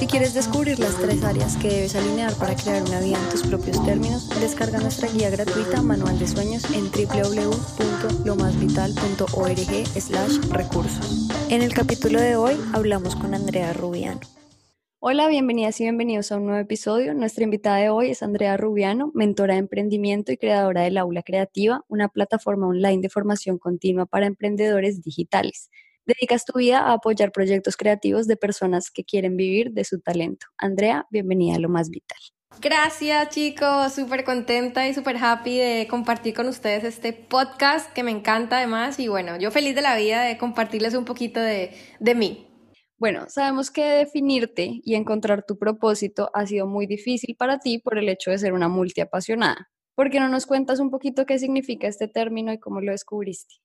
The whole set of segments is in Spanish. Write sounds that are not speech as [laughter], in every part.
Si quieres descubrir las tres áreas que debes alinear para crear una vida en tus propios términos, descarga nuestra guía gratuita Manual de Sueños en www.lomasvital.org recursos. En el capítulo de hoy hablamos con Andrea Rubiano. Hola, bienvenidas y bienvenidos a un nuevo episodio. Nuestra invitada de hoy es Andrea Rubiano, mentora de emprendimiento y creadora del Aula Creativa, una plataforma online de formación continua para emprendedores digitales. Dedicas tu vida a apoyar proyectos creativos de personas que quieren vivir de su talento. Andrea, bienvenida a lo más vital. Gracias chicos, súper contenta y súper happy de compartir con ustedes este podcast que me encanta además y bueno, yo feliz de la vida de compartirles un poquito de, de mí. Bueno, sabemos que definirte y encontrar tu propósito ha sido muy difícil para ti por el hecho de ser una multiapasionada. ¿Por qué no nos cuentas un poquito qué significa este término y cómo lo descubriste?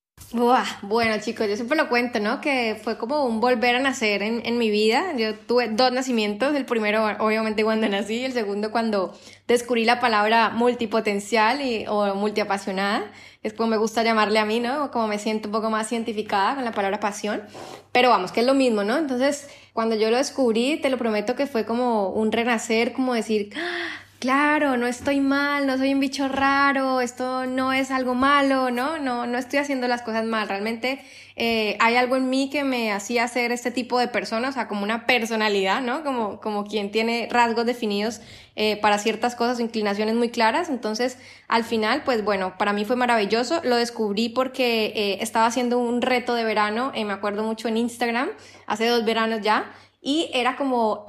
bueno, chicos, yo siempre lo cuento, ¿no? Que fue como un volver a nacer en, en, mi vida. Yo tuve dos nacimientos, el primero obviamente cuando nací, el segundo cuando descubrí la palabra multipotencial y, o multiapasionada, es como me gusta llamarle a mí, ¿no? Como me siento un poco más cientificada con la palabra pasión, pero vamos, que es lo mismo, ¿no? Entonces, cuando yo lo descubrí, te lo prometo que fue como un renacer, como decir, ¡Ah! Claro, no estoy mal, no soy un bicho raro, esto no es algo malo, ¿no? No, no estoy haciendo las cosas mal. Realmente eh, hay algo en mí que me hacía ser este tipo de persona, o sea, como una personalidad, ¿no? Como, como quien tiene rasgos definidos eh, para ciertas cosas, inclinaciones muy claras. Entonces, al final, pues bueno, para mí fue maravilloso. Lo descubrí porque eh, estaba haciendo un reto de verano, me acuerdo mucho en Instagram, hace dos veranos ya y era como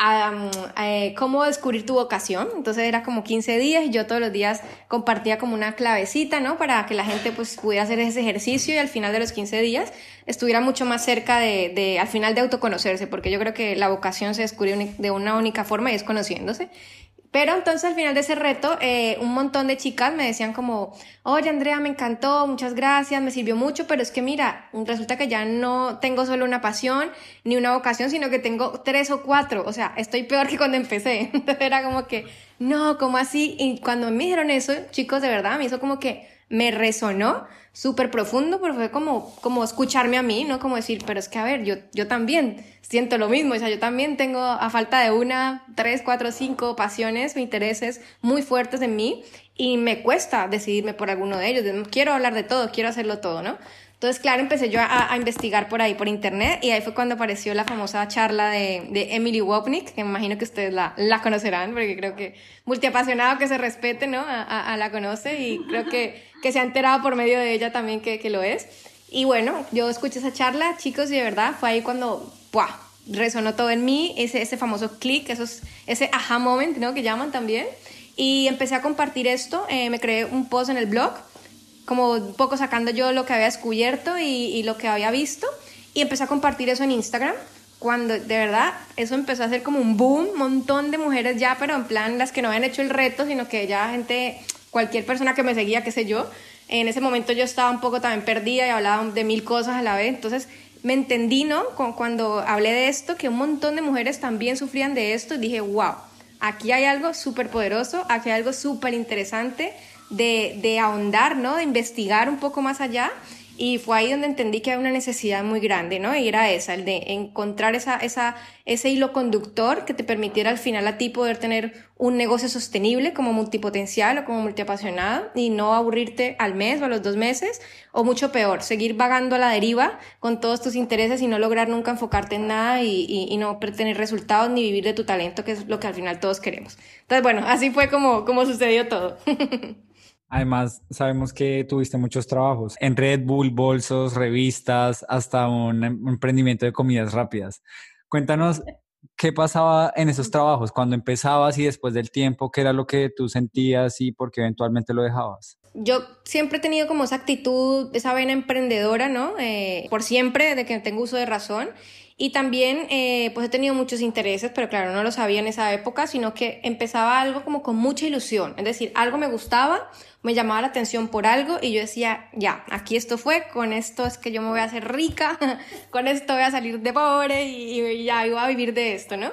eh, cómo descubrir tu vocación. Entonces era como 15 días y yo todos los días compartía como una clavecita, ¿no? Para que la gente pues pudiera hacer ese ejercicio y al final de los 15 días estuviera mucho más cerca de, de al final de autoconocerse, porque yo creo que la vocación se descubre de una única forma y es conociéndose. Pero entonces al final de ese reto, eh, un montón de chicas me decían como, oye Andrea, me encantó, muchas gracias, me sirvió mucho, pero es que mira, resulta que ya no tengo solo una pasión ni una vocación, sino que tengo tres o cuatro, o sea, estoy peor que cuando empecé. [laughs] Entonces era como que, no, ¿cómo así? Y cuando me dijeron eso, chicos, de verdad, me hizo como que me resonó súper profundo, pero fue como, como escucharme a mí, ¿no? Como decir, pero es que a ver, yo, yo también siento lo mismo, o sea, yo también tengo a falta de una, tres, cuatro, cinco pasiones intereses muy fuertes en mí y me cuesta decidirme por alguno de ellos, quiero hablar de todo, quiero hacerlo todo, ¿no? Entonces, claro, empecé yo a, a, investigar por ahí, por internet, y ahí fue cuando apareció la famosa charla de, de Emily Wapnick, que me imagino que ustedes la, la, conocerán, porque creo que multiapasionado que se respete, ¿no? A, a, la conoce, y creo que, que se ha enterado por medio de ella también que, que lo es. Y bueno, yo escuché esa charla, chicos, y de verdad fue ahí cuando, ¡buah! Resonó todo en mí, ese, ese famoso click, esos, ese aha moment, ¿no? Que llaman también. Y empecé a compartir esto, eh, me creé un post en el blog, como un poco sacando yo lo que había descubierto y, lo que había visto y empecé a compartir eso en Instagram cuando de verdad eso empezó a ser como un boom, un montón de mujeres ya, pero en plan las que no habían hecho el reto, sino que ya gente, cualquier persona que me seguía, qué sé yo, en ese momento yo estaba un poco también perdida y hablaba de mil cosas a la vez, entonces me entendí, ¿no? Cuando hablé de esto, que un montón de mujeres también sufrían de esto y dije, wow, aquí hay algo súper poderoso, aquí hay algo súper interesante de, de ahondar, ¿no? De investigar un poco más allá y fue ahí donde entendí que había una necesidad muy grande, ¿no? Y era esa, el de encontrar esa, esa, ese hilo conductor que te permitiera al final a ti poder tener un negocio sostenible como multipotencial o como multiapasionado y no aburrirte al mes o a los dos meses o mucho peor, seguir vagando a la deriva con todos tus intereses y no lograr nunca enfocarte en nada y, y, y no tener resultados ni vivir de tu talento, que es lo que al final todos queremos. Entonces, bueno, así fue como, como sucedió todo. [laughs] Además, sabemos que tuviste muchos trabajos en Red Bull, bolsos, revistas, hasta un emprendimiento de comidas rápidas. Cuéntanos qué pasaba en esos trabajos cuando empezabas y después del tiempo, qué era lo que tú sentías y por qué eventualmente lo dejabas. Yo siempre he tenido como esa actitud, esa vena emprendedora, ¿no? Eh, por siempre, de que tengo uso de razón. Y también, eh, pues he tenido muchos intereses, pero claro, no lo sabía en esa época, sino que empezaba algo como con mucha ilusión. Es decir, algo me gustaba, me llamaba la atención por algo y yo decía, ya, aquí esto fue, con esto es que yo me voy a hacer rica, [laughs] con esto voy a salir de pobre y, ya iba a vivir de esto, ¿no?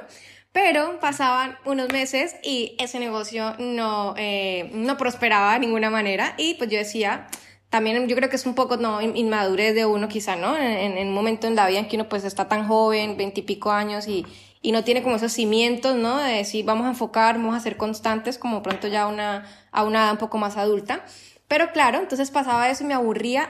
Pero pasaban unos meses y ese negocio no, eh, no prosperaba de ninguna manera y pues yo decía, también yo creo que es un poco no inmadurez de uno quizá, ¿no? En, en, un momento en la vida en que uno pues está tan joven, veintipico años y, y no tiene como esos cimientos, ¿no? De decir, vamos a enfocar, vamos a ser constantes, como pronto ya una, a una edad un poco más adulta. Pero claro, entonces pasaba eso y me aburría,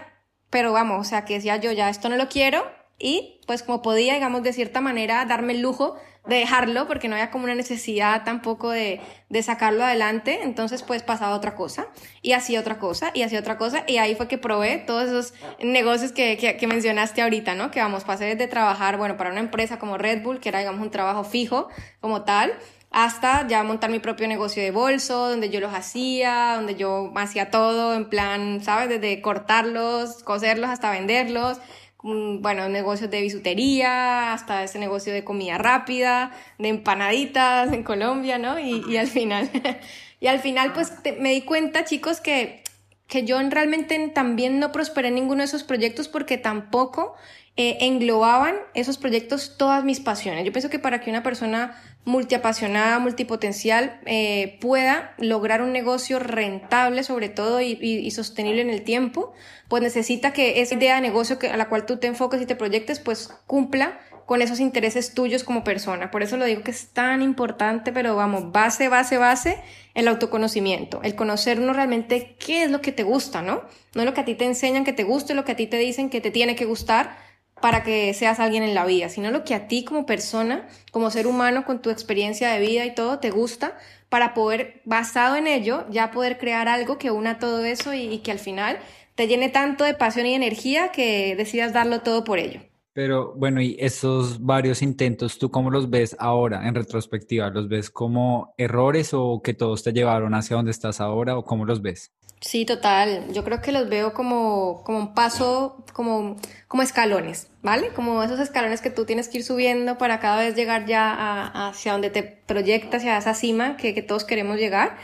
pero vamos, o sea, que decía yo, ya esto no lo quiero, y pues como podía, digamos, de cierta manera darme el lujo de dejarlo porque no había como una necesidad tampoco de, de sacarlo adelante, entonces pues pasaba otra cosa y hacía otra cosa y hacía otra cosa y ahí fue que probé todos esos negocios que, que, que mencionaste ahorita, ¿no? Que vamos, pasé de trabajar, bueno, para una empresa como Red Bull, que era digamos un trabajo fijo como tal, hasta ya montar mi propio negocio de bolso, donde yo los hacía, donde yo hacía todo en plan, ¿sabes? Desde cortarlos, coserlos hasta venderlos bueno, negocios de bisutería, hasta ese negocio de comida rápida, de empanaditas en Colombia, ¿no? Y, y al final, [laughs] y al final pues me di cuenta, chicos, que, que yo realmente también no prosperé en ninguno de esos proyectos porque tampoco eh, englobaban esos proyectos todas mis pasiones. Yo pienso que para que una persona multiapasionada, multipotencial, eh, pueda lograr un negocio rentable sobre todo y, sostenible en el tiempo, pues necesita que esa idea de negocio que, a la cual tú te enfoques y te proyectes, pues cumpla con esos intereses tuyos como persona. Por eso lo digo que es tan importante, pero vamos, base, base, base, el autoconocimiento, el conocernos realmente qué es lo que te gusta, ¿no? No lo que a ti te enseñan que te guste, lo que a ti te dicen que te tiene que gustar, para que seas alguien en la vida, sino lo que a ti como persona, como ser humano, con tu experiencia de vida y todo, te gusta, para poder, basado en ello, ya poder crear algo que una todo eso y, que al final te llene tanto de pasión y energía que decidas darlo todo por ello. Pero bueno, y esos varios intentos, ¿tú cómo los ves ahora en retrospectiva? ¿Los ves como errores o que todos te llevaron hacia donde estás ahora o cómo los ves? Sí, total. Yo creo que los veo como, como un paso, como, como escalones, ¿vale? Como esos escalones que tú tienes que ir subiendo para cada vez llegar ya hacia donde te proyectas, hacia esa cima que, todos queremos llegar.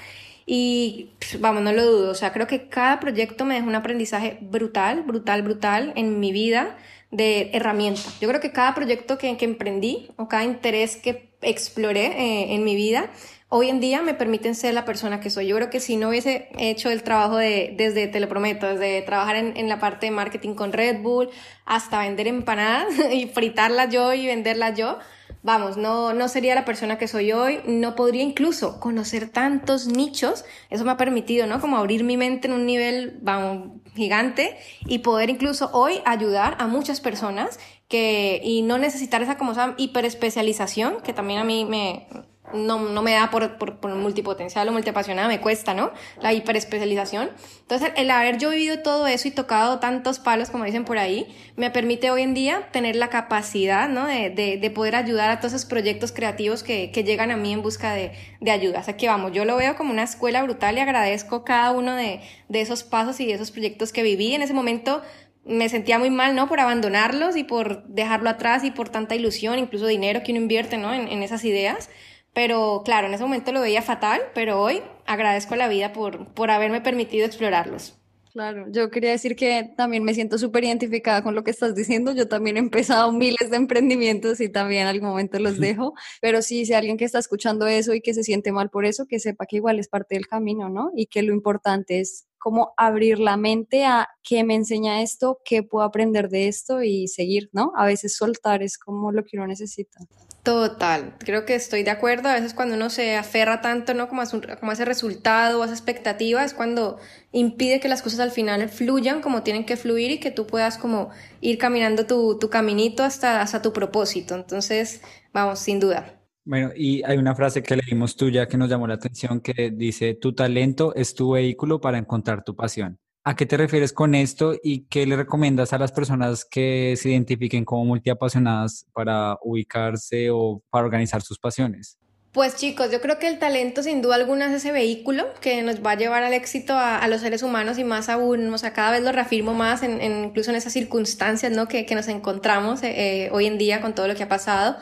Y vamos, no lo dudo. O sea, creo que cada proyecto me deja un aprendizaje brutal, brutal, brutal en mi vida de herramienta. Yo creo que cada proyecto que, emprendí o cada interés que exploré eh, en mi vida hoy en día me permiten ser la persona que soy. Yo creo que si no hubiese hecho el trabajo de, desde, te lo prometo, desde trabajar en, en la parte de marketing con Red Bull hasta vender empanadas [laughs] y fritarlas yo y venderlas yo, vamos, no, no sería la persona que soy hoy, no podría incluso conocer tantos nichos, eso me ha permitido, ¿no? Como abrir mi mente en un nivel, vamos, gigante y poder incluso hoy ayudar a muchas personas que, y no necesitar esa como esa hiperespecialización, que también a mí me, no, no me da por, por, por, multipotencial o multiapasionada, me cuesta, ¿no? La hiperespecialización. Entonces, el haber yo vivido todo eso y tocado tantos palos, como dicen por ahí, me permite hoy en día tener la capacidad, ¿no? De, de, de poder ayudar a todos esos proyectos creativos que, que llegan a mí en busca de, de ayuda. O sea que vamos, yo lo veo como una escuela brutal y agradezco cada uno de, de esos pasos y de esos proyectos que viví. En ese momento me sentía muy mal, ¿no? Por abandonarlos y por dejarlo atrás y por tanta ilusión, incluso dinero que uno invierte, ¿no? En, en esas ideas. Pero claro, en ese momento lo veía fatal, pero hoy agradezco a la vida por, por haberme permitido explorarlos. Claro, yo quería decir que también me siento súper identificada con lo que estás diciendo. Yo también he empezado miles de emprendimientos y también en algún momento los dejo. Pero sí, si alguien que está escuchando eso y que se siente mal por eso, que sepa que igual es parte del camino, ¿no? Y que lo importante es como abrir la mente a qué me enseña esto, qué puedo aprender de esto y seguir, ¿no? A veces soltar es como lo que uno necesita. Total, creo que estoy de acuerdo. A veces cuando uno se aferra tanto, ¿no? Como a, ese resultado a esa expectativa, es cuando impide que las cosas al final fluyan como tienen que fluir y que tú puedas como ir caminando tu, tu caminito hasta, hasta tu propósito. Entonces, vamos, sin duda. Bueno, y hay una frase que leímos tuya que nos llamó la atención que dice, tu talento es tu vehículo para encontrar tu pasión. ¿A qué te refieres con esto y qué le recomiendas a las personas que se identifiquen como multiapasionadas para ubicarse o para organizar sus pasiones? Pues chicos, yo creo que el talento sin duda alguna es ese vehículo que nos va a llevar al éxito a, los seres humanos y más aún, o sea, cada vez lo reafirmo más, en, incluso en esas circunstancias ¿no? que, nos encontramos eh, eh, hoy en día con todo lo que ha pasado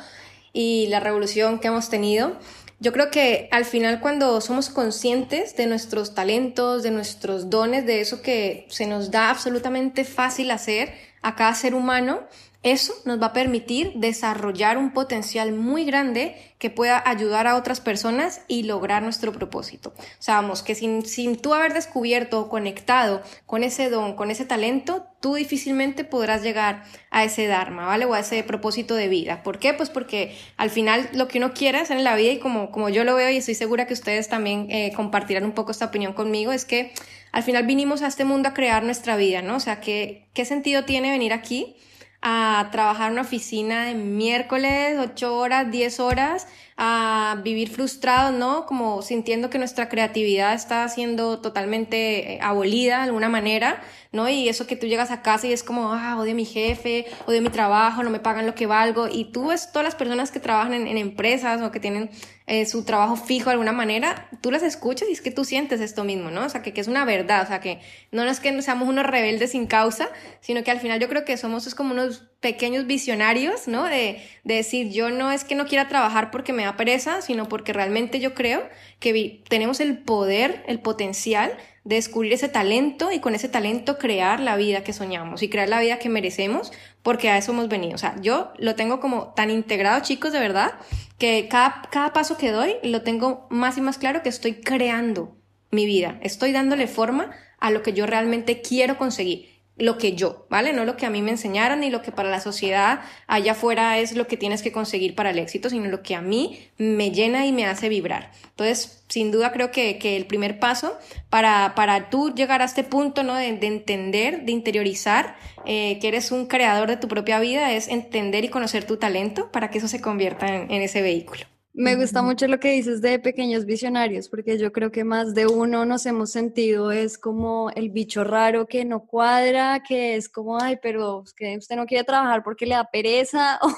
y la revolución que hemos tenido. Yo creo que al final cuando somos conscientes de nuestros talentos, de nuestros dones, de eso que se nos da absolutamente fácil hacer a cada ser humano, eso nos va a permitir desarrollar un potencial muy grande que pueda ayudar a otras personas y lograr nuestro propósito. Vamos, que sin, sin tú haber descubierto o conectado con ese don, con ese talento, tú difícilmente podrás llegar a ese Dharma, ¿vale? O a ese propósito de vida. ¿Por qué? Pues porque al final lo que uno quiere hacer en la vida y como, como yo lo veo y estoy segura que ustedes también eh, compartirán un poco esta opinión conmigo, es que al final vinimos a este mundo a crear nuestra vida, ¿no? O sea, ¿qué, qué sentido tiene venir aquí? A trabajar en una oficina de miércoles, 8 horas, 10 horas, a vivir frustrados, ¿no? Como sintiendo que nuestra creatividad está siendo totalmente eh, abolida de alguna manera, ¿no? Y eso que tú llegas a casa y es como, ah, odio a mi jefe, odio mi trabajo, no me pagan lo que valgo. Y tú ves todas las personas que trabajan en, en empresas o que tienen eh, su trabajo fijo de alguna manera, tú las escuchas y es que tú sientes esto mismo, ¿no? O sea, que, que es una verdad, o sea, que no es que seamos unos rebeldes sin causa, sino que al final yo creo que somos es como unos pequeños visionarios, ¿no? De, de decir, yo no es que no quiera trabajar porque me da pereza, sino porque realmente yo creo que tenemos el poder, el potencial descubrir ese talento y con ese talento crear la vida que soñamos y crear la vida que merecemos, porque a eso hemos venido. O sea, yo lo tengo como tan integrado, chicos, de verdad, que cada, cada paso que doy lo tengo más y más claro que estoy creando mi vida, estoy dándole forma a lo que yo realmente quiero conseguir lo que yo, ¿vale? No lo que a mí me enseñaron ni lo que para la sociedad allá afuera es lo que tienes que conseguir para el éxito, sino lo que a mí me llena y me hace vibrar. Entonces, sin duda creo que, que el primer paso para, para tú llegar a este punto, ¿no? De, entender, de interiorizar eh, que eres un creador de tu propia vida es entender y conocer tu talento para que eso se convierta en ese vehículo. Me gusta mucho lo que dices de pequeños visionarios, porque yo creo que más de uno nos hemos sentido es como el bicho raro que no cuadra, que es como, ay, pero que usted no quiere trabajar porque le da pereza, [laughs] o,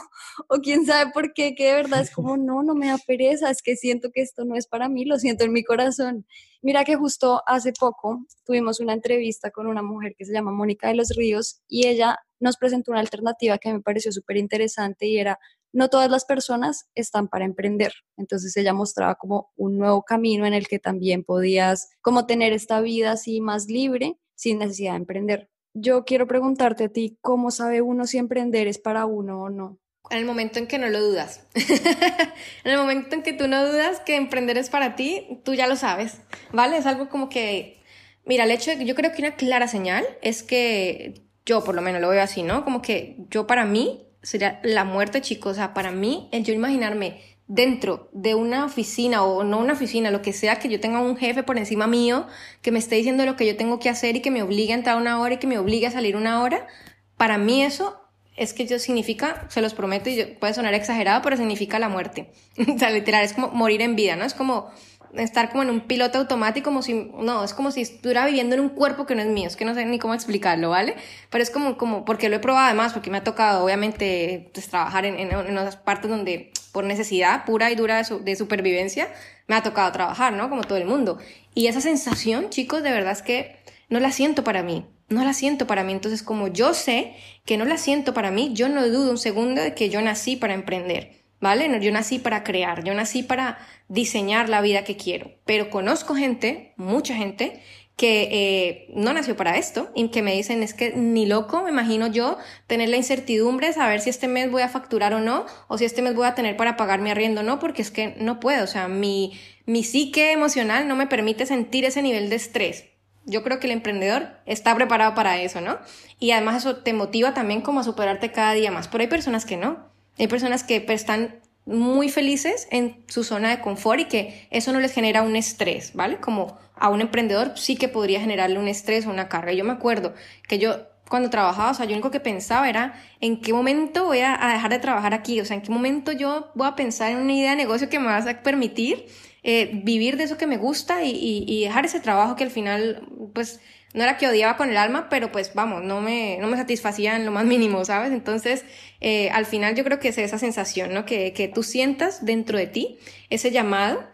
o, quién sabe por qué, que de verdad es como, no, no me da pereza, es que siento que esto no es para mí, lo siento en mi corazón. Mira que justo hace poco tuvimos una entrevista con una mujer que se llama Mónica de los Ríos y ella nos presentó una alternativa que me pareció súper interesante y era no todas las personas están para emprender. Entonces ella mostraba como un nuevo camino en el que también podías como tener esta vida así más libre sin necesidad de emprender. Yo quiero preguntarte a ti, ¿cómo sabe uno si emprender es para uno o no? En el momento en que no lo dudas. [laughs] en el momento en que tú no dudas que emprender es para ti, tú ya lo sabes, ¿vale? Es algo como que, mira, el hecho de que yo creo que una clara señal es que yo por lo menos lo veo así, ¿no? Como que yo para mí sería la muerte, chicos. O sea, para mí, el yo imaginarme dentro de una oficina o no una oficina, lo que sea, que yo tenga un jefe por encima mío que me esté diciendo lo que yo tengo que hacer y que me obligue a entrar una hora y que me obligue a salir una hora, para mí eso es que yo significa, se los prometo, y puede sonar exagerado, pero significa la muerte. [laughs] o sea, literal, es como morir en vida, ¿no? Es como estar como en un piloto automático, como si, no, es como si estuviera viviendo en un cuerpo que no es mío, es que no sé ni cómo explicarlo, ¿vale? Pero es como, como, porque lo he probado además, porque me ha tocado, obviamente, pues, trabajar en, en, en otras partes donde, por necesidad pura y dura de, de, supervivencia, me ha tocado trabajar, ¿no? Como todo el mundo. Y esa sensación, chicos, de verdad es que no la siento para mí, no la siento para mí. Entonces, como yo sé que no la siento para mí, yo no dudo un segundo de que yo nací para emprender. ¿Vale? Yo nací para crear, yo nací para diseñar la vida que quiero, pero conozco gente, mucha gente, que eh, no nació para esto y que me dicen es que ni loco, me imagino yo, tener la incertidumbre, saber si este mes voy a facturar o no, o si este mes voy a tener para pagar mi arriendo o no, porque es que no puedo, o sea, mi, mi psique emocional no me permite sentir ese nivel de estrés. Yo creo que el emprendedor está preparado para eso, ¿no? Y además eso te motiva también como a superarte cada día más, pero hay personas que no. Hay personas que están muy felices en su zona de confort y que eso no les genera un estrés, ¿vale? Como a un emprendedor sí que podría generarle un estrés o una carga. Yo me acuerdo que yo cuando trabajaba, o sea, yo lo único que pensaba era en qué momento voy a, dejar de trabajar aquí, o sea, en qué momento yo voy a pensar en una idea de negocio que me va a permitir eh, vivir de eso que me gusta y, dejar ese trabajo que al final, pues, no era que odiaba con el alma, pero pues vamos, no me, no me satisfacía en lo más mínimo, ¿sabes? Entonces, eh, al final yo creo que es esa sensación, ¿no? Que, que tú sientas dentro de ti ese llamado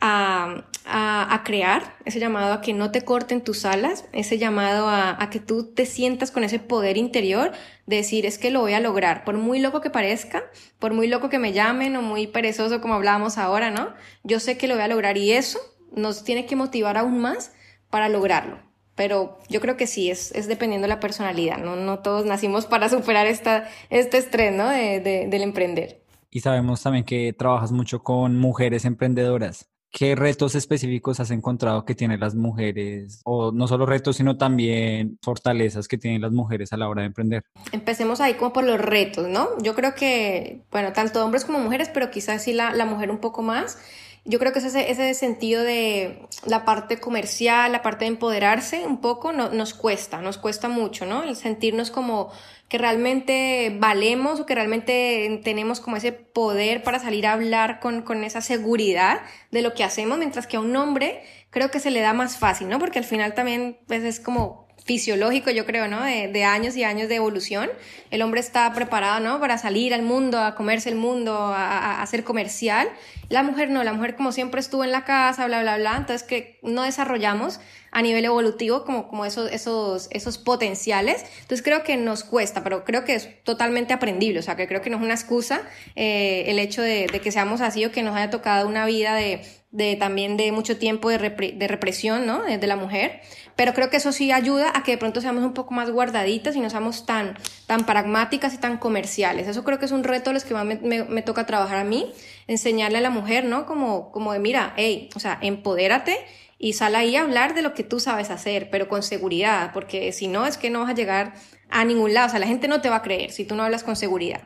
a, a, crear, ese llamado a que no te corten tus alas, ese llamado a, que tú te sientas con ese poder interior de decir, es que lo voy a lograr, por muy loco que parezca, por muy loco que me llamen o muy perezoso como hablábamos ahora, ¿no? Yo sé que lo voy a lograr y eso nos tiene que motivar aún más para lograrlo. Pero yo creo que sí, es, es dependiendo de la personalidad, ¿no? No todos nacimos para superar esta, este estrés, ¿no? De, del emprender. Y sabemos también que trabajas mucho con mujeres emprendedoras. ¿Qué retos específicos has encontrado que tienen las mujeres? O no solo retos, sino también fortalezas que tienen las mujeres a la hora de emprender. Empecemos ahí como por los retos, ¿no? Yo creo que, bueno, tanto hombres como mujeres, pero quizás sí la, la mujer un poco más. Yo creo que ese, ese sentido de la parte comercial, la parte de empoderarse un poco no, nos cuesta, nos cuesta mucho, ¿no? El sentirnos como que realmente valemos o que realmente tenemos como ese poder para salir a hablar con, con esa seguridad de lo que hacemos, mientras que a un hombre creo que se le da más fácil, ¿no? Porque al final también pues, es como fisiológico, yo creo, ¿no? De, de, años y años de evolución. El hombre está preparado, ¿no? Para salir al mundo, a comerse el mundo, a, a, ser comercial. La mujer no, la mujer como siempre estuvo en la casa, bla, bla, bla. Entonces que no desarrollamos a nivel evolutivo como, como esos, esos, esos potenciales. Entonces creo que nos cuesta, pero creo que es totalmente aprendible. O sea, que creo que no es una excusa eh, el hecho de, de que seamos así o que nos haya tocado una vida de, de también de mucho tiempo de, de represión, ¿no? De, la mujer pero creo que eso sí ayuda a que de pronto seamos un poco más guardaditas y no seamos tan, tan pragmáticas y tan comerciales. Eso creo que es un reto de los que más me, me, toca trabajar a mí, enseñarle a la mujer, ¿no? Como, como de, mira, hey, o sea, empodérate y sal ahí a hablar de lo que tú sabes hacer, pero con seguridad, porque si no es que no vas a llegar a ningún lado, o sea, la gente no te va a creer si tú no hablas con seguridad.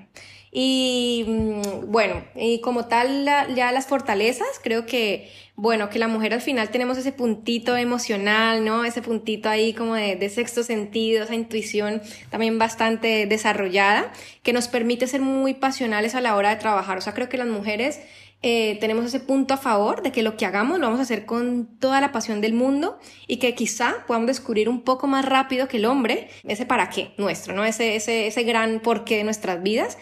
Y mm, bueno, y como tal, ya las fortalezas, creo que, bueno, que la mujer al final tenemos ese puntito emocional, ¿no? Ese puntito ahí como de, de sexto sentido, esa intuición también bastante desarrollada, que nos permite ser muy pasionales a la hora de trabajar. O sea, creo que las mujeres eh, tenemos ese punto a favor de que lo que hagamos lo vamos a hacer con toda la pasión del mundo y que quizá podamos descubrir un poco más rápido que el hombre ese para qué nuestro, ¿no? Ese, ese, ese gran porqué de nuestras vidas,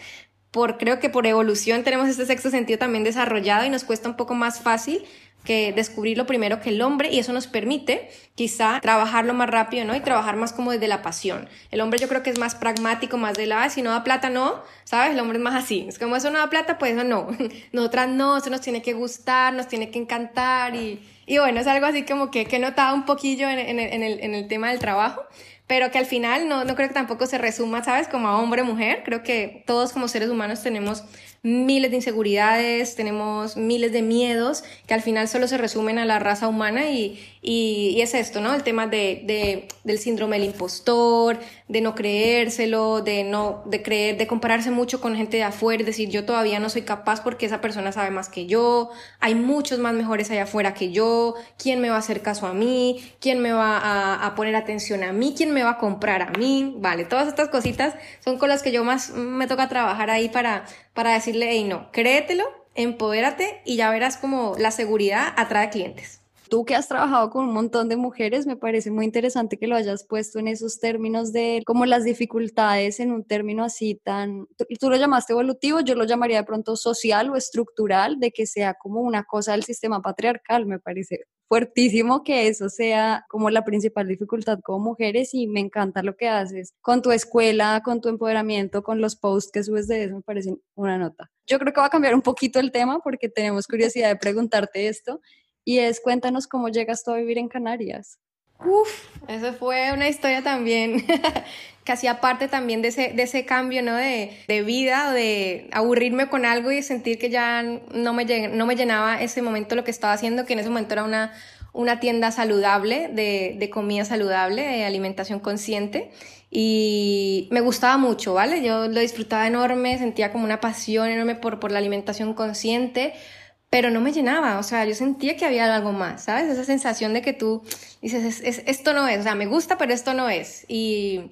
por, creo que por evolución tenemos este sexto sentido también desarrollado y nos cuesta un poco más fácil que descubrir lo primero que el hombre y eso nos permite quizá trabajarlo más rápido, ¿no? Y trabajar más como desde la pasión. El hombre yo creo que es más pragmático, más de la, si no da plata, no, ¿sabes? El hombre es más así. Es como eso no da plata, pues eso no. [laughs] Nosotras no, eso nos tiene que gustar, nos tiene que encantar y, y bueno, es algo así como que, que he notado un poquillo en, en, en, el, en el tema del trabajo pero que al final no, no creo que tampoco se resuma, ¿sabes? Como a hombre mujer. Creo que todos como seres humanos tenemos miles de inseguridades, tenemos miles de miedos que al final solo se resumen a la raza humana y, y, es esto, ¿no? El tema de, de, del síndrome del impostor, de no creérselo, de no, de creer, de compararse mucho con gente de afuera, decir, yo todavía no soy capaz porque esa persona sabe más que yo, hay muchos más mejores allá afuera que yo, ¿quién me va a hacer caso a mí? ¿Quién me va a poner atención a mí? ¿Quién me va a comprar a mí? Vale, todas estas cositas son con las que yo más me toca trabajar ahí para, para decirle, hey, no, créetelo, empodérate y ya verás como la seguridad atrae clientes. Tú que has trabajado con un montón de mujeres, me parece muy interesante que lo hayas puesto en esos términos de como las dificultades en un término así tan, tú lo llamaste evolutivo, yo lo llamaría de pronto social o estructural, de que sea como una cosa del sistema patriarcal, me parece fuertísimo que eso sea como la principal dificultad como mujeres y me encanta lo que haces con tu escuela, con tu empoderamiento, con los posts que subes de eso, me parece una nota. Yo creo que va a cambiar un poquito el tema porque tenemos curiosidad de preguntarte esto y es cuéntanos cómo llegas tú a vivir en Canarias. Uf, eso fue una historia también, [laughs] casi aparte también de ese, de ese cambio, ¿no? De, de vida, de aburrirme con algo y sentir que ya no me, no me llenaba ese momento lo que estaba haciendo, que en ese momento era una, una tienda saludable, de, de comida saludable, de alimentación consciente. Y me gustaba mucho, ¿vale? Yo lo disfrutaba enorme, sentía como una pasión enorme por, por la alimentación consciente, pero no me llenaba, o sea, yo sentía que había algo más, ¿sabes? Esa sensación de que tú dices, es, esto no es, o sea, me gusta, pero esto no es. Y,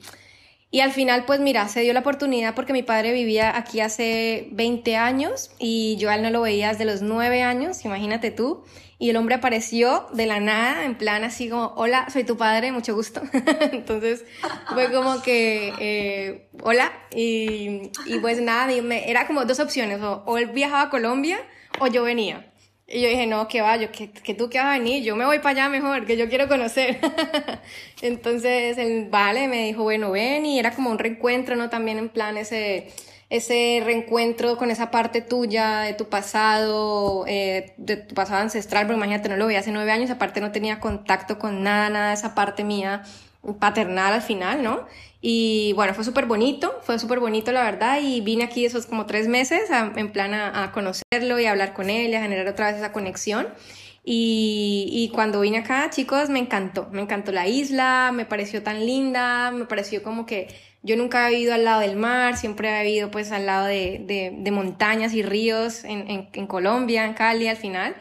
Y al final, pues mira, se dio la oportunidad porque mi padre vivía aquí hace 20 años y yo a él no lo veía desde los 9 años, imagínate tú. Y el hombre apareció de la nada, en plan así como, hola, soy tu padre, mucho gusto. [laughs] Entonces fue como que, eh, hola, y, pues nada, me, era como dos opciones, o, o él viajaba a Colombia o yo venía. Y yo dije, no, que va, yo, que, que tú que vas a venir, yo me voy para allá mejor, que yo quiero conocer. [laughs] Entonces el vale me dijo, bueno, ven, y era como un reencuentro, ¿no? También en plan ese, ese reencuentro con esa parte tuya, de tu pasado, eh, de tu pasado ancestral, pero imagínate, no lo veía hace nueve años, aparte no tenía contacto con nada, nada de esa parte mía paternal al final, ¿no? Y bueno, fue súper bonito, fue súper bonito la verdad y vine aquí esos como tres meses en plan a, conocerlo y a hablar con él y a generar otra vez esa conexión. Y, y, cuando vine acá, chicos, me encantó, me encantó la isla, me pareció tan linda, me pareció como que yo nunca he vivido al lado del mar, siempre he vivido pues al lado de, de, de montañas y ríos en, en, en, Colombia, en Cali al final.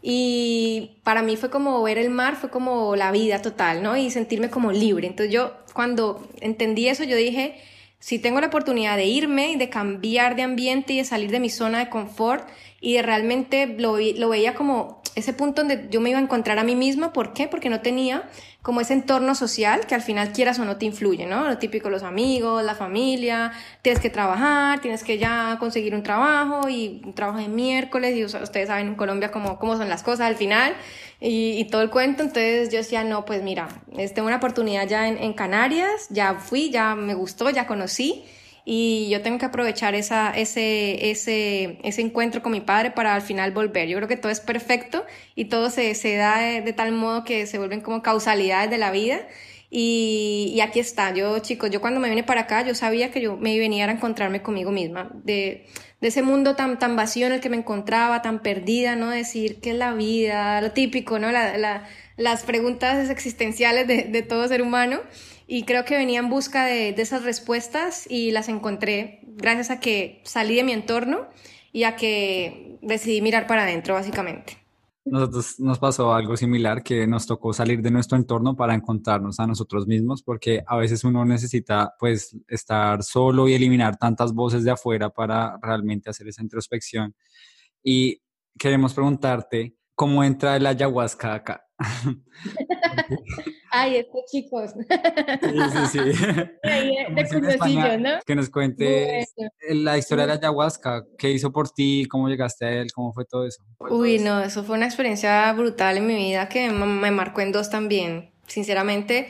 Y para mí fue como ver el mar, fue como la vida total, ¿no? Y sentirme como libre. Entonces yo cuando entendí eso, yo dije, si tengo la oportunidad de irme y de cambiar de ambiente y de salir de mi zona de confort y de realmente lo, lo veía como ese punto donde yo me iba a encontrar a mí misma. ¿Por qué? Porque no tenía como ese entorno social que al final quieras o no te influye, ¿no? Lo típico, los amigos, la familia, tienes que trabajar, tienes que ya conseguir un trabajo y un trabajo de miércoles y ustedes saben en Colombia cómo, cómo son las cosas al final y, todo el cuento. Entonces yo decía, no, pues mira, tengo una oportunidad ya en Canarias, ya fui, ya me gustó, ya conocí y yo tengo que aprovechar esa, ese, ese, ese encuentro con mi padre para al final volver. Yo creo que todo es perfecto y todo se, se da de, tal modo que se vuelven como causalidades de la vida. Y, y, aquí está, yo chicos, yo cuando me vine para acá, yo sabía que yo me venía a encontrarme conmigo misma, de, de ese mundo tan, tan vacío en el que me encontraba, tan perdida, ¿no? Decir qué es la vida, lo típico, ¿no? La, la, las preguntas existenciales de, todo ser humano y creo que venía en busca de, de, esas respuestas y las encontré gracias a que salí de mi entorno y a que decidí mirar para adentro, básicamente. Nosotros nos pasó algo similar, que nos tocó salir de nuestro entorno para encontrarnos a nosotros mismos, porque a veces uno necesita pues estar solo y eliminar tantas voces de afuera para realmente hacer esa introspección. Y queremos preguntarte, ¿cómo entra el ayahuasca acá? [laughs] Ay, estos chicos. Sí, sí, sí. [laughs] de, ¿no? Que nos cuente la historia de la ayahuasca, qué hizo por ti, cómo llegaste a él, cómo fue todo eso. Uy, no, eso fue una experiencia brutal en mi vida que me marcó en dos también. Sinceramente,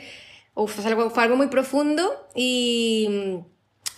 uf, fue, algo, fue algo muy profundo y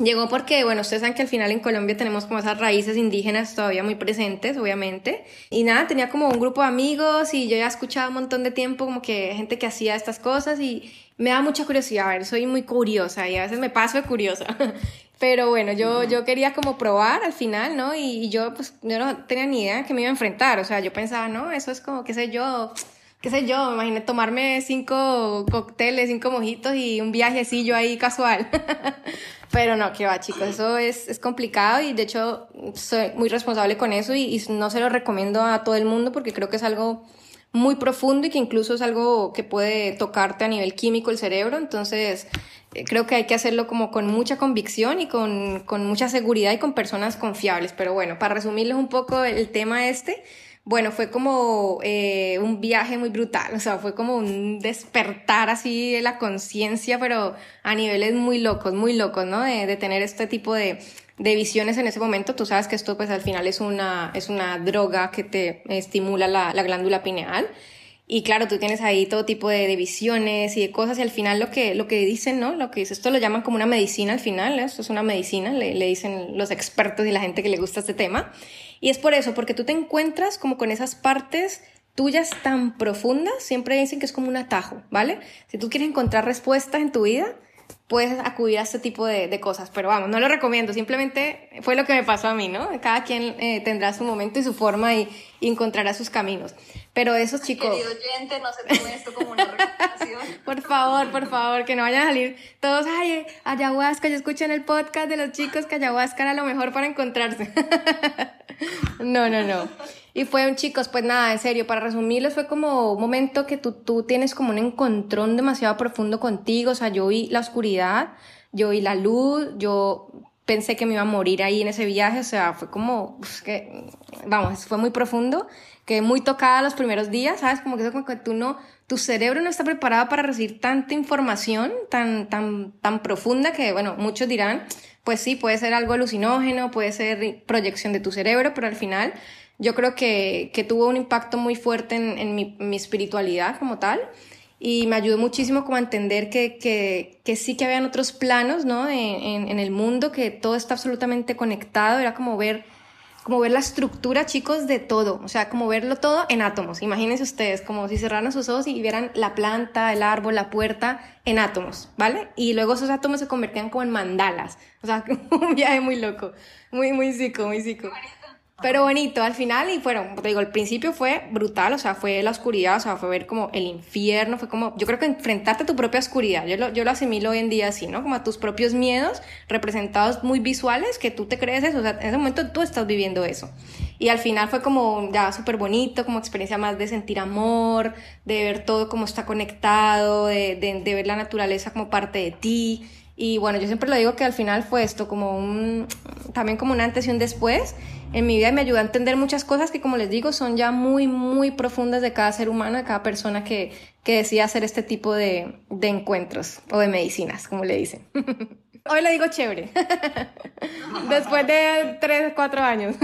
Llegó porque, bueno, ustedes saben que al final en Colombia tenemos como esas raíces indígenas todavía muy presentes, obviamente. Y nada, tenía como un grupo de amigos y yo ya escuchaba un montón de tiempo como que gente que hacía estas cosas y me da mucha curiosidad. A ver, soy muy curiosa y a veces me paso de curiosa. [laughs] Pero bueno, yo, yo quería como probar al final, ¿no? Y, y yo, pues, yo no tenía ni idea que me iba a enfrentar. O sea, yo pensaba, no, eso es como, qué sé yo, qué sé yo, me imaginé tomarme cinco cócteles, cinco mojitos y un viajecillo ahí casual. [laughs] Pero no, que va, chicos, eso es, es, complicado y de hecho soy muy responsable con eso y, y, no se lo recomiendo a todo el mundo porque creo que es algo muy profundo y que incluso es algo que puede tocarte a nivel químico el cerebro. Entonces, eh, creo que hay que hacerlo como con mucha convicción y con, con mucha seguridad y con personas confiables. Pero bueno, para resumirles un poco el tema este, bueno, fue como eh, un viaje muy brutal, o sea, fue como un despertar así de la conciencia, pero a niveles muy locos, muy locos, ¿no? De, tener este tipo de, de, visiones en ese momento. Tú sabes que esto pues al final es una, es una droga que te estimula la, la glándula pineal. Y claro, tú tienes ahí todo tipo de, de, visiones y de cosas y al final lo que, lo que dicen, ¿no? Lo que esto lo llaman como una medicina al final, ¿eh? esto es una medicina, le, le dicen los expertos y la gente que le gusta este tema. Y es por eso, porque tú te encuentras como con esas partes tuyas tan profundas, siempre dicen que es como un atajo, ¿vale? Si tú quieres encontrar respuestas en tu vida, puedes acudir a este tipo de, de, cosas. Pero vamos, no lo recomiendo, simplemente fue lo que me pasó a mí, ¿no? Cada quien eh, tendrá su momento y su forma y, y, encontrará sus caminos. Pero esos chicos... Querido oyente, no se tome esto como una recomendación. [laughs] por favor, por favor, que no vayan a salir todos, ay, ayahuasca, yo escuché en el podcast de los chicos que ayahuasca era lo mejor para encontrarse. [laughs] no, no, no. Y fue un chicos, pues nada, en serio, para resumirles, fue como un momento que tú, tú tienes como un encontrón demasiado profundo contigo, o sea, yo vi la oscuridad, yo vi la luz, yo pensé que me iba a morir ahí en ese viaje, o sea, fue como, que, vamos, fue muy profundo, que muy tocada los primeros días, ¿sabes? Como que eso como que tú no, tu cerebro no está preparado para recibir tanta información tan, tan, tan profunda que, bueno, muchos dirán, pues sí, puede ser algo alucinógeno, puede ser proyección de tu cerebro, pero al final yo creo que, que tuvo un impacto muy fuerte en, en mi, mi espiritualidad como tal y me ayudó muchísimo como a entender que, que, que sí que habían otros planos, ¿no? En, en, el mundo, que todo está absolutamente conectado, era como ver, como ver la estructura, chicos, de todo, o sea, como verlo todo en átomos. Imagínense ustedes, como si cerraran sus ojos y vieran la planta, el árbol, la puerta en átomos, ¿vale? Y luego esos átomos se convertían como en mandalas, o sea, [laughs] un viaje muy loco, muy, muy psico, muy psico. Pero bonito al final y fueron, te digo, el principio fue brutal, o sea, fue la oscuridad, o sea, fue ver como el infierno, fue como, yo creo que enfrentarte a tu propia oscuridad, yo lo, yo lo asimilo hoy en día así, ¿no? Como a tus propios miedos representados muy visuales, que tú te crees eso, o sea, en ese momento tú estás viviendo eso. Y al final fue como ya súper bonito, como experiencia más de sentir amor, de ver todo como está conectado, de, de, de ver la naturaleza como parte de ti. Y bueno, yo siempre lo digo que al final fue esto como un, también como un antes y un después en mi vida y me ayudó a entender muchas cosas que, como les digo, son ya muy, muy profundas de cada ser humano, de cada persona que, que decide hacer este tipo de, de encuentros o de medicinas, como le dicen. [laughs] Hoy le digo chévere, [laughs] después de tres, cuatro años.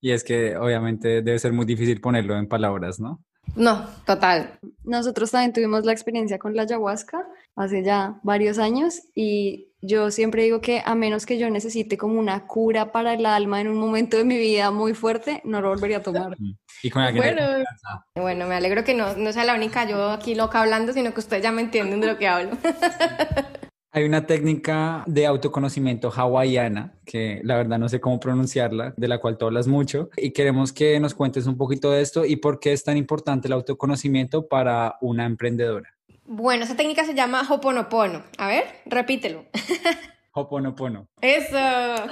y es que obviamente debe ser muy difícil ponerlo en palabras, ¿no? No, total. Nosotros también tuvimos la experiencia con la ayahuasca hace ya varios años y yo siempre digo que a menos que yo necesite como una cura para el alma en un momento de mi vida muy fuerte, no lo volvería a tomar. Y con bueno, bueno, me alegro que no, no sea la única yo aquí loca hablando, sino que ustedes ya me entienden de lo que hablo. [laughs] Hay una técnica de autoconocimiento hawaiana, que la verdad no sé cómo pronunciarla, de la cual tú hablas mucho, y queremos que nos cuentes un poquito de esto y por qué es tan importante el autoconocimiento para una emprendedora. Bueno, esa técnica se llama Hoponopono. A ver, repítelo. [laughs] Hoponopono. Eso. [laughs]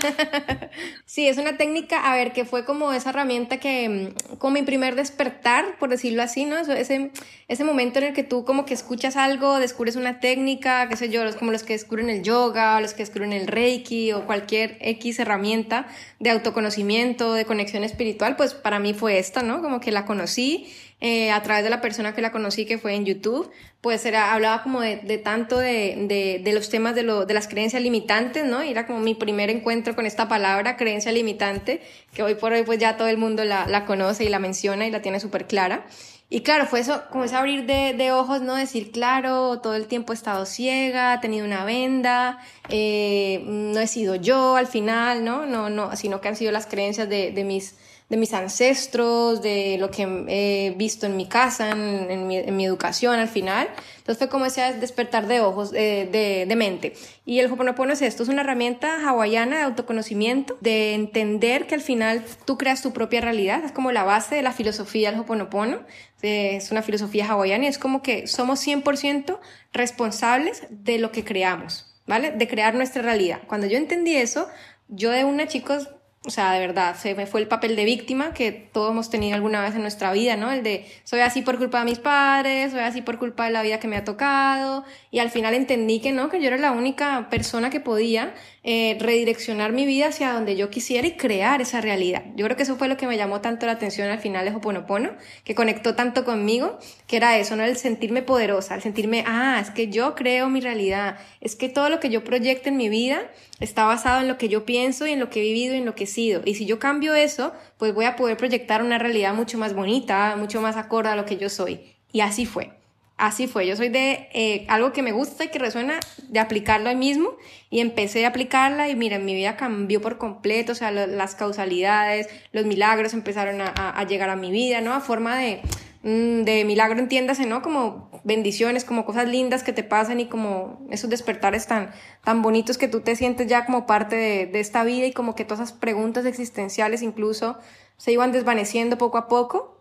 sí, es una técnica, a ver, que fue como esa herramienta que, mm, como mi primer despertar, por decirlo así, ¿no? Ese, ese momento en el que tú como que escuchas algo, descubres una técnica, qué sé yo, como los que descubren el yoga, los que descubren el reiki o cualquier X herramienta de autoconocimiento, de conexión espiritual, pues para mí fue esta, ¿no? Como que la conocí eh, a través de la persona que la conocí, que fue en YouTube, pues era, hablaba como de, de tanto de, de, de, los temas de, lo, de las creencias limitantes, ¿no? Y era como mi primer encuentro con esta palabra, creencia limitante, que hoy por hoy pues ya todo el mundo la, la conoce y la menciona y la tiene súper clara. Y claro, fue eso, como ese abrir de, de, ojos, ¿no? Decir, claro, todo el tiempo he estado ciega, he tenido una venda, eh, no he sido yo al final, ¿no? No, no, sino que han sido las creencias de, de mis de mis ancestros, de lo que he visto en mi casa, en, mi, educación al final. Entonces fue como ese despertar de ojos, de, de, mente. Y el Hoponopono es esto, es una herramienta hawaiana de autoconocimiento, de entender que al final tú creas tu propia realidad, es como la base de la filosofía del Hoponopono, es una filosofía hawaiana y es como que somos 100% responsables de lo que creamos, ¿vale? De crear nuestra realidad. Cuando yo entendí eso, yo de una, chicos, o sea, de verdad, se me fue el papel de víctima que todos hemos tenido alguna vez en nuestra vida, ¿no? El de soy así por culpa de mis padres, soy así por culpa de la vida que me ha tocado. Y al final entendí que no, que yo era la única persona que podía eh, redireccionar mi vida hacia donde yo quisiera y crear esa realidad. Yo creo que eso fue lo que me llamó tanto la atención al final de Hoponopono, que conectó tanto conmigo, que era eso, ¿no? El sentirme poderosa, el sentirme, ah, es que yo creo mi realidad, es que todo lo que yo proyecto en mi vida está basado en lo que yo pienso y en lo que he vivido y en lo que he sido. Y si yo cambio eso, pues voy a poder proyectar una realidad mucho más bonita, mucho más acorde a lo que yo soy. Y así fue. Así fue. Yo soy de eh, algo que me gusta y que resuena, de aplicarlo ahí mismo. Y empecé a aplicarla y mira, mi vida cambió por completo. O sea, las causalidades, los milagros empezaron a, llegar a mi vida, ¿no? A forma de, de milagro, entiéndase, ¿no? Como bendiciones, como cosas lindas que te pasan y como esos despertares tan, tan bonitos que tú te sientes ya como parte de, de esta vida y como que todas esas preguntas existenciales incluso se iban desvaneciendo poco a poco.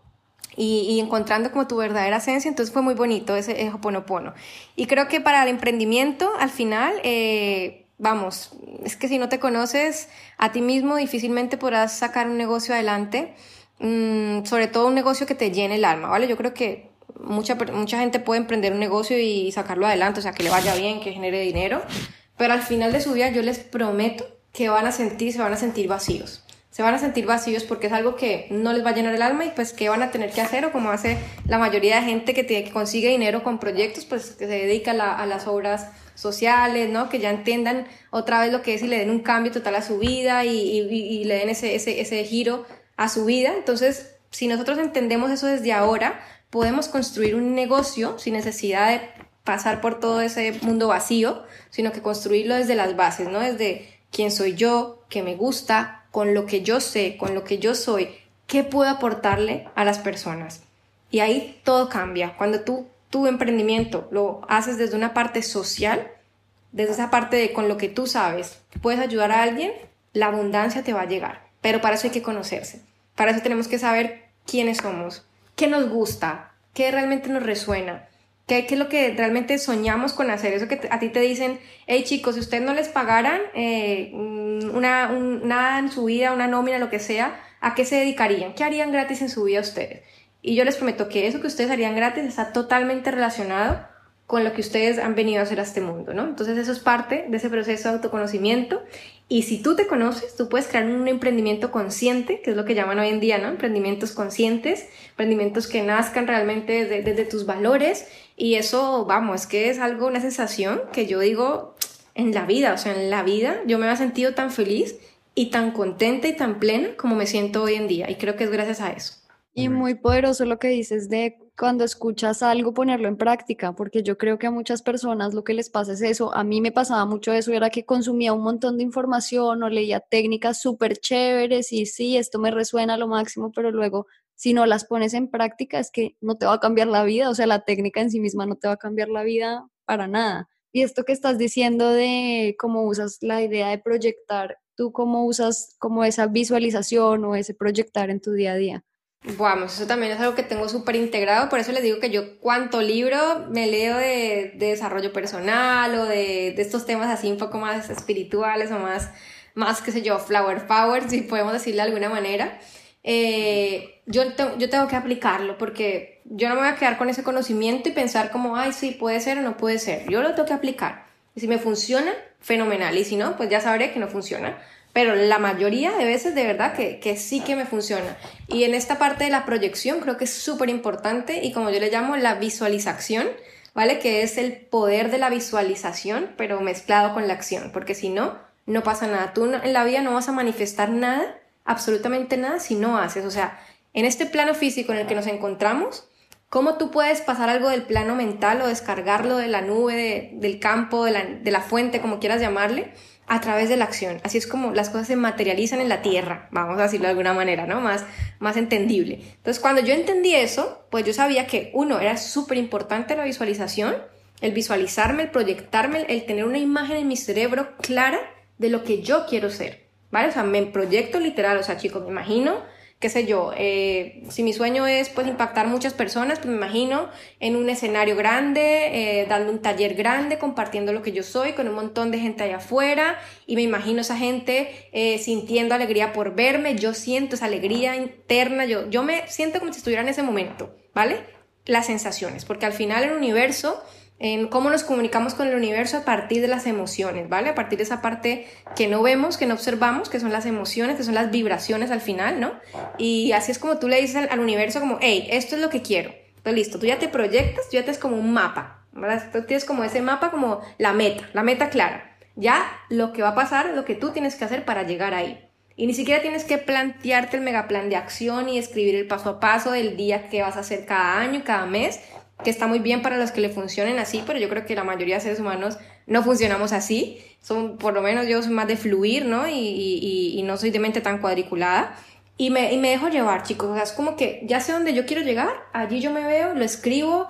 Y, y, encontrando como tu verdadera esencia, entonces fue muy bonito ese, ese Hoponopono. Y creo que para el emprendimiento, al final, eh, vamos, es que si no te conoces a ti mismo, difícilmente podrás sacar un negocio adelante. Mm, sobre todo un negocio que te llene el alma, ¿vale? Yo creo que mucha, mucha gente puede emprender un negocio y sacarlo adelante, o sea, que le vaya bien, que genere dinero, pero al final de su vida yo les prometo que van a sentir, se van a sentir vacíos. Se van a sentir vacíos porque es algo que no les va a llenar el alma y pues que van a tener que hacer o como hace la mayoría de gente que, tiene, que consigue dinero con proyectos, pues que se dedica a, las obras sociales, ¿no? Que ya entiendan otra vez lo que es y le den un cambio total a su vida y, le den ese, ese giro a su vida. Entonces, si nosotros entendemos eso desde ahora, podemos construir un negocio sin necesidad de pasar por todo ese mundo vacío, sino que construirlo desde las bases, ¿no? Desde quién soy yo, qué me gusta, con lo que yo sé, con lo que yo soy, qué puedo aportarle a las personas. Y ahí todo cambia. Cuando tú tu emprendimiento lo haces desde una parte social, desde esa parte de con lo que tú sabes, puedes ayudar a alguien, la abundancia te va a llegar. Pero para eso hay que conocerse. Para eso tenemos que saber quiénes somos, qué nos gusta, qué realmente nos resuena, qué, es lo que realmente soñamos con hacer. Eso que a ti te dicen, hey chicos, si ustedes no les pagaran eh, una, nada en su vida, una nómina, lo que sea, ¿a qué se dedicarían? ¿Qué harían gratis en su vida ustedes? Y yo les prometo que eso que ustedes harían gratis está totalmente relacionado con lo que ustedes han venido a hacer a este mundo, ¿no? Entonces eso es parte de ese proceso de autoconocimiento y si tú te conoces, tú puedes crear un emprendimiento consciente, que es lo que llaman hoy en día, ¿no? Emprendimientos conscientes, emprendimientos que nazcan realmente desde, tus valores y eso, vamos, es que es algo, una sensación que yo digo en la vida, o sea, en la vida yo me he sentido tan feliz y tan contenta y tan plena como me siento hoy en día y creo que es gracias a eso. Y muy poderoso lo que dices de cuando escuchas algo ponerlo en práctica, porque yo creo que a muchas personas lo que les pasa es eso. A mí me pasaba mucho eso, era que consumía un montón de información o leía técnicas súper chéveres y sí, esto me resuena a lo máximo, pero luego si no las pones en práctica es que no te va a cambiar la vida, o sea, la técnica en sí misma no te va a cambiar la vida para nada. Y esto que estás diciendo de cómo usas la idea de proyectar, tú cómo usas como esa visualización o ese proyectar en tu día a día. Vamos, eso también es algo que tengo súper integrado, por eso les digo que yo cuánto libro me leo de, desarrollo personal o de, estos temas así un poco más espirituales o más, más qué sé yo, flower power, si podemos decirle de alguna manera, eh, yo, yo tengo que aplicarlo porque yo no me voy a quedar con ese conocimiento y pensar como, ay, sí, puede ser o no puede ser, yo lo tengo que aplicar. Y si me funciona, fenomenal, y si no, pues ya sabré que no funciona pero la mayoría de veces de verdad que, que, sí que me funciona. Y en esta parte de la proyección creo que es súper importante y como yo le llamo la visualización, ¿vale? Que es el poder de la visualización, pero mezclado con la acción, porque si no, no pasa nada. Tú en la vida no vas a manifestar nada, absolutamente nada, si no haces. O sea, en este plano físico en el que nos encontramos, ¿cómo tú puedes pasar algo del plano mental o descargarlo de la nube, del campo, de la, de la fuente, como quieras llamarle? A través de la acción. Así es como las cosas se materializan en la tierra, vamos a decirlo de alguna manera, ¿no? Más, más entendible. Entonces, cuando yo entendí eso, pues yo sabía que, uno, era súper importante la visualización, el visualizarme, el proyectarme, el tener una imagen en mi cerebro clara de lo que yo quiero ser, ¿vale? O sea, me proyecto literal, o sea, chicos, me imagino qué sé yo, eh, si mi sueño es pues impactar muchas personas, pues me imagino en un escenario grande, eh, dando un taller grande, compartiendo lo que yo soy con un montón de gente allá afuera y me imagino esa gente eh, sintiendo alegría por verme, yo siento esa alegría interna, yo, yo me siento como si estuviera en ese momento, ¿vale? Las sensaciones, porque al final el universo en cómo nos comunicamos con el universo a partir de las emociones, ¿vale? A partir de esa parte que no vemos, que no observamos, que son las emociones, que son las vibraciones al final, ¿no? Y así es como tú le dices al, universo como, hey, esto es lo que quiero. Entonces, listo, tú ya te proyectas, tú ya tienes como un mapa, ¿verdad? Tú tienes como ese mapa como la meta, la meta clara. Ya lo que va a pasar lo que tú tienes que hacer para llegar ahí. Y ni siquiera tienes que plantearte el megaplan de acción y escribir el paso a paso del día que vas a hacer cada año, cada mes, que está muy bien para los que le funcionen así, pero yo creo que la mayoría de seres humanos no funcionamos así. Son, por lo menos yo soy más de fluir, ¿no? Y, y, no soy de mente tan cuadriculada. Y me, y me dejo llevar, chicos. O sea, es como que ya sé dónde yo quiero llegar, allí yo me veo, lo escribo.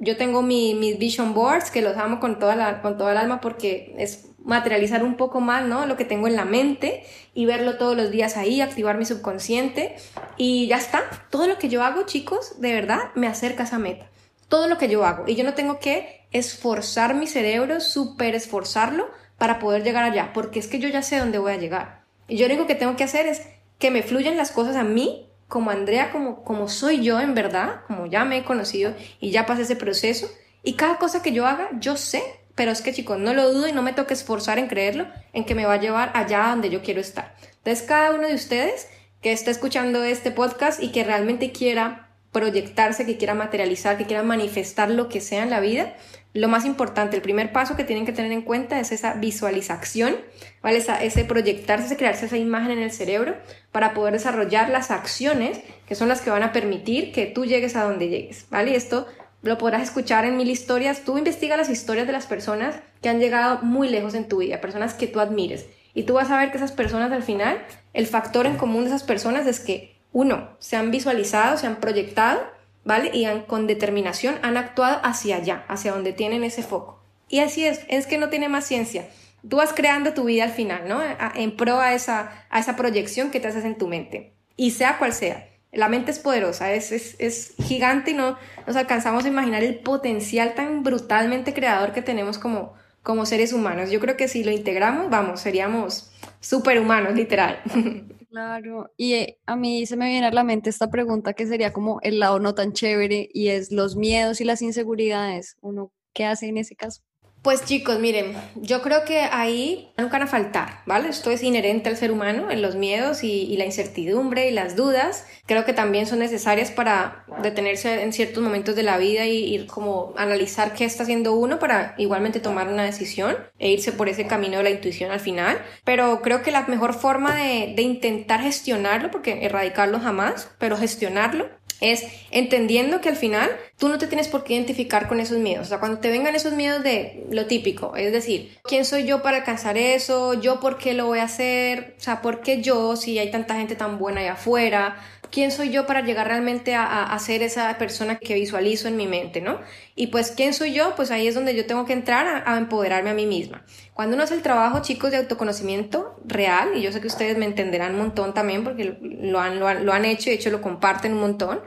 Yo tengo mi, mis vision boards que los amo con toda, la, con toda el alma porque es materializar un poco más, ¿no? Lo que tengo en la mente y verlo todos los días ahí, activar mi subconsciente y ya está. Todo lo que yo hago, chicos, de verdad me acerca a esa meta todo lo que yo hago y yo no tengo que esforzar mi cerebro, súper esforzarlo para poder llegar allá, porque es que yo ya sé dónde voy a llegar. Y yo lo único que tengo que hacer es que me fluyan las cosas a mí, como Andrea, como, como soy yo en verdad, como ya me he conocido y ya pasé ese proceso, y cada cosa que yo haga, yo sé pero es que chicos, no lo dudo y no me toque esforzar en creerlo, en que me va a llevar allá donde yo quiero estar. Entonces, cada uno de ustedes que está escuchando este podcast y que realmente quiera proyectarse, que quiera materializar, que quiera manifestar lo que sea en la vida, lo más importante, el primer paso que tienen que tener en cuenta es esa visualización, ¿vale? ese proyectarse, ese crearse esa imagen en el cerebro para poder desarrollar las acciones que son las que van a permitir que tú llegues a donde llegues, ¿vale? Esto lo podrás escuchar en mil historias. Tú investiga las historias de las personas que han llegado muy lejos en tu vida, personas que tú admires. Y tú vas a ver que esas personas al final, el factor en común de esas personas es que, uno, se han visualizado, se han proyectado, ¿vale? Y con determinación han actuado hacia allá, hacia donde tienen ese foco. Y así es, es que no tiene más ciencia. Tú vas creando tu vida al final, ¿no? En pro a esa, a esa proyección que te haces en tu mente. Y sea cual sea. La mente es poderosa, es, es, es, gigante y no nos alcanzamos a imaginar el potencial tan brutalmente creador que tenemos como, como seres humanos. Yo creo que si lo integramos, vamos, seríamos superhumanos, literal. [laughs] Claro, y eh, a mí se me viene a la mente esta pregunta que sería como el lado no tan chévere y es los miedos y las inseguridades. ¿Uno qué hace en ese caso? Pues chicos, miren, yo creo que ahí nunca van a faltar, ¿vale? Esto es inherente al ser humano, en los miedos y, la incertidumbre y las dudas. Creo que también son necesarias para detenerse en ciertos momentos de la vida y ir como analizar qué está haciendo uno para igualmente tomar una decisión e irse por ese camino de la intuición al final. Pero creo que la mejor forma de intentar gestionarlo, porque erradicarlo jamás, pero gestionarlo, es entendiendo que al final tú no te tienes por qué identificar con esos miedos. O sea, cuando te vengan esos miedos de lo típico, es decir, ¿quién soy yo para alcanzar eso? ¿Yo por qué lo voy a hacer? O sea, ¿por qué yo si hay tanta gente tan buena allá afuera? ¿Quién soy yo para llegar realmente a, a, ser esa persona que visualizo en mi mente, no? Y pues, ¿quién soy yo? Pues ahí es donde yo tengo que entrar a, empoderarme a mí misma. Cuando uno hace el trabajo, chicos, de autoconocimiento real, y yo sé que ustedes me entenderán un montón también porque lo han, lo han, lo han hecho y de hecho lo comparten un montón,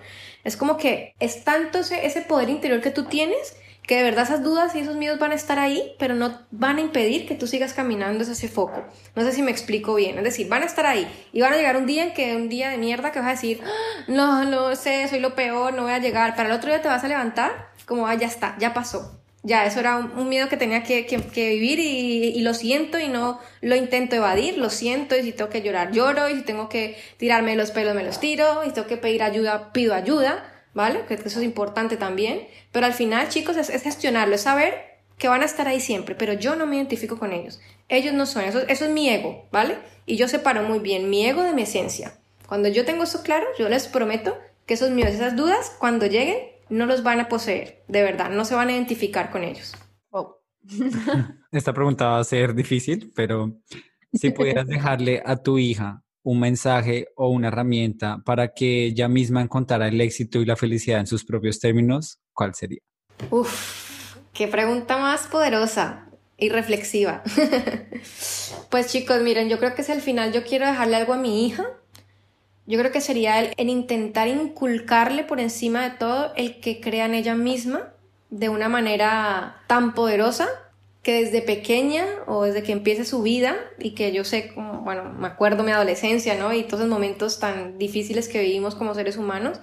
es como que es tanto ese, ese poder interior que tú tienes que de verdad esas dudas y esos miedos van a estar ahí, pero no van a impedir que tú sigas caminando hacia ese foco. No sé si me explico bien. Es decir, van a estar ahí y van a llegar un día en que un día de mierda que vas a decir, ah, no, no sé, soy lo peor, no voy a llegar. Para el otro día te vas a levantar como, ah, ya está, ya pasó. Ya, eso era un, miedo que tenía que, vivir y, y, lo siento y no lo intento evadir, lo siento y si tengo que llorar, lloro y si tengo que tirarme los pelos, me los tiro y si tengo que pedir ayuda, pido ayuda ¿vale? Que eso es importante también. Pero al final, chicos, es, gestionarlo, es saber que van a estar ahí siempre, pero yo no me identifico con ellos. Ellos no son, eso, eso es mi ego, ¿vale? Y yo separo muy bien mi ego de mi esencia. Cuando yo tengo eso claro, yo les prometo que esos míos, esas dudas, cuando lleguen, no los van a poseer, de verdad, no se van a identificar con ellos. [laughs] Esta pregunta va a ser difícil, pero si pudieras dejarle a tu hija un mensaje o una herramienta para que ella misma encontrara el éxito y la felicidad en sus propios términos, ¿cuál sería? Uf, qué pregunta más poderosa y reflexiva. [laughs] pues chicos, miren, yo creo que si al final yo quiero dejarle algo a mi hija, yo creo que sería el, el intentar inculcarle por encima de todo el que crea en ella misma de una manera tan poderosa que desde pequeña o desde que empiece su vida y que yo sé, bueno, me acuerdo mi adolescencia, ¿no? Y todos los momentos tan difíciles que vivimos como seres humanos,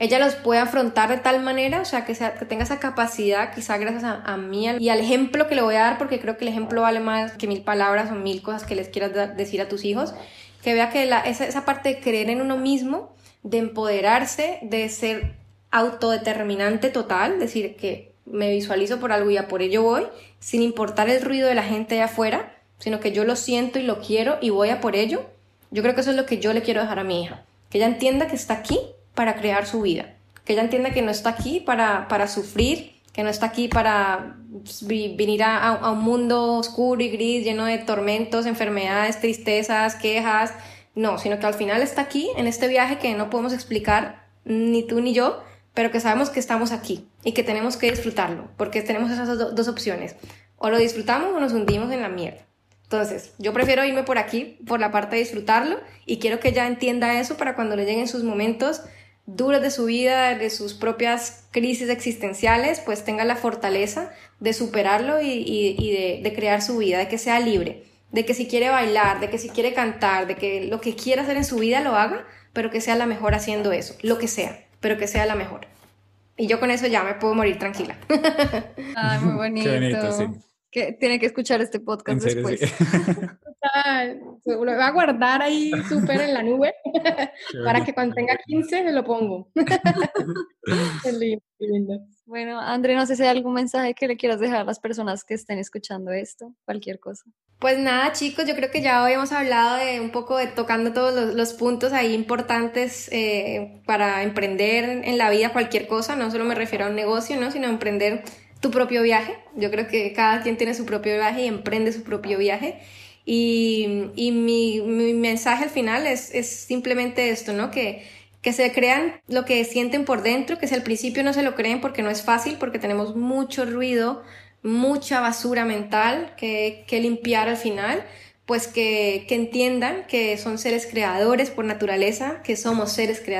ella los puede afrontar de tal manera, o sea, que, sea, que tenga esa capacidad, quizá gracias a, mí y al ejemplo que le voy a dar, porque creo que el ejemplo vale más que mil palabras o mil cosas que les quieras decir a tus hijos, que vea que esa, esa parte de creer en uno mismo, de empoderarse, de ser autodeterminante total, decir que me visualizo por algo y a por ello voy, sin importar el ruido de la gente allá afuera, sino que yo lo siento y lo quiero y voy a por ello, yo creo que eso es lo que yo le quiero dejar a mi hija. Que ella entienda que está aquí para crear su vida. Que ella entienda que no está aquí para, para sufrir, que no está aquí para pues, venir a, a, un mundo oscuro y gris, lleno de tormentos, enfermedades, tristezas, quejas. No, sino que al final está aquí en este viaje que no podemos explicar ni tú ni yo, pero que sabemos que estamos aquí y que tenemos que disfrutarlo, porque tenemos esas dos opciones. O lo disfrutamos o nos hundimos en la mierda. Entonces, yo prefiero irme por aquí, por la parte de disfrutarlo, y quiero que ella entienda eso para cuando le lleguen sus momentos duros de su vida, de sus propias crisis existenciales, pues tenga la fortaleza de superarlo y, de, de crear su vida, de que sea libre, de que si quiere bailar, de que si quiere cantar, de que lo que quiera hacer en su vida lo haga, pero que sea la mejor haciendo eso, lo que sea pero que sea la mejor. Y yo con eso ya me puedo morir tranquila. Ay, muy bonito. Qué bonito, sí. que tiene que escuchar este podcast después. [laughs] lo voy a guardar ahí súper en la nube [laughs] para que cuando tenga 15 se lo pongo. [laughs] Qué lindo, Bueno, André, no sé si hay algún mensaje que le quieras dejar a las personas que estén escuchando esto, cualquier cosa. Pues nada, chicos, yo creo que ya hoy hemos hablado de un poco de tocando todos los, puntos ahí importantes eh, para emprender en la vida cualquier cosa, no solo me refiero a un negocio, ¿no? sino a emprender tu propio viaje. Yo creo que cada quien tiene su propio viaje y emprende su propio viaje. Y, y mi, mi, mensaje al final es, es simplemente esto, ¿no? Que, que se crean lo que sienten por dentro, que si al principio no se lo creen porque no es fácil, porque tenemos mucho ruido, mucha basura mental que, que limpiar al final, pues que, que entiendan que son seres creadores por naturaleza, que somos seres creadores